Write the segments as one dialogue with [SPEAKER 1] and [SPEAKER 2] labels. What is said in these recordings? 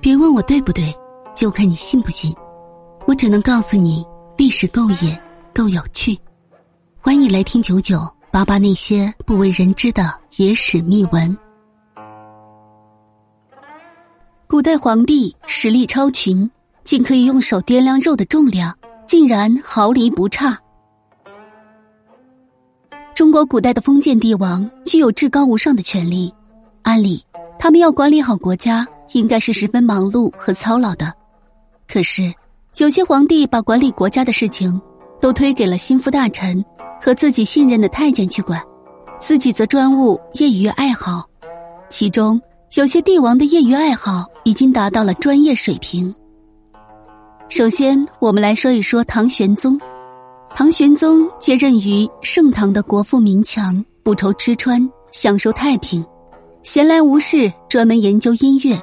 [SPEAKER 1] 别问我对不对，就看你信不信。我只能告诉你，历史够野，够有趣。欢迎来听九九八八那些不为人知的野史秘闻。古代皇帝实力超群，竟可以用手掂量肉的重量，竟然毫厘不差。中国古代的封建帝王具有至高无上的权力，按理他们要管理好国家。应该是十分忙碌和操劳的，可是有些皇帝把管理国家的事情都推给了心腹大臣和自己信任的太监去管，自己则专务业余爱好。其中有些帝王的业余爱好已经达到了专业水平。首先，我们来说一说唐玄宗。唐玄宗接任于盛唐的国富民强，不愁吃穿，享受太平，闲来无事专门研究音乐。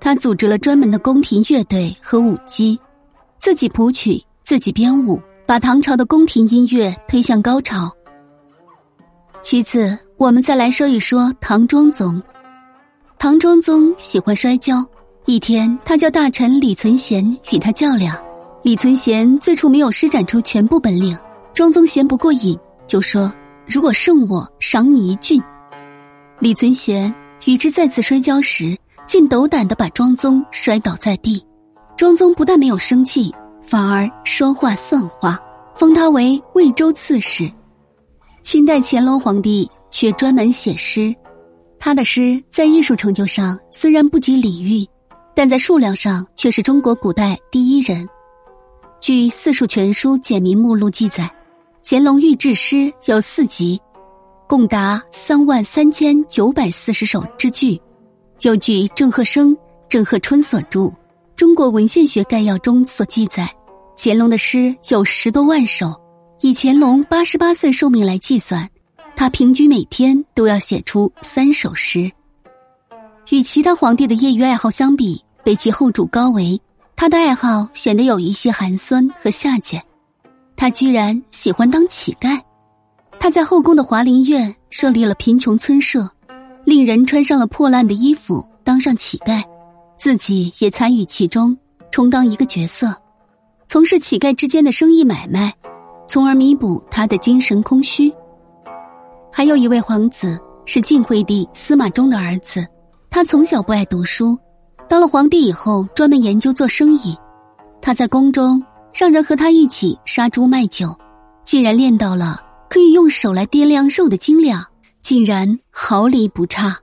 [SPEAKER 1] 他组织了专门的宫廷乐队和舞姬，自己谱曲，自己编舞，把唐朝的宫廷音乐推向高潮。其次，我们再来说一说唐庄宗。唐庄宗喜欢摔跤，一天，他叫大臣李存贤与他较量。李存贤最初没有施展出全部本领，庄宗嫌不过瘾，就说：“如果胜我，赏你一郡。”李存贤与之再次摔跤时。竟斗胆的把庄宗摔倒在地，庄宗不但没有生气，反而说话算话，封他为魏州刺史。清代乾隆皇帝却专门写诗，他的诗在艺术成就上虽然不及李煜，但在数量上却是中国古代第一人。据《四书全书简明目录》记载，乾隆御制诗有四集，共达三万三千九百四十首之句。就据郑鹤生、郑鹤春所著《中国文献学概要》中所记载，乾隆的诗有十多万首。以乾隆八十八岁寿命来计算，他平均每天都要写出三首诗。与其他皇帝的业余爱好相比，被其后主高为，他的爱好显得有一些寒酸和下贱。他居然喜欢当乞丐，他在后宫的华林院设立了贫穷村社。令人穿上了破烂的衣服，当上乞丐，自己也参与其中，充当一个角色，从事乞丐之间的生意买卖，从而弥补他的精神空虚。还有一位皇子是晋惠帝司马衷的儿子，他从小不爱读书，当了皇帝以后专门研究做生意。他在宫中让人和他一起杀猪卖酒，竟然练到了可以用手来掂量肉的斤两。竟然毫厘不差。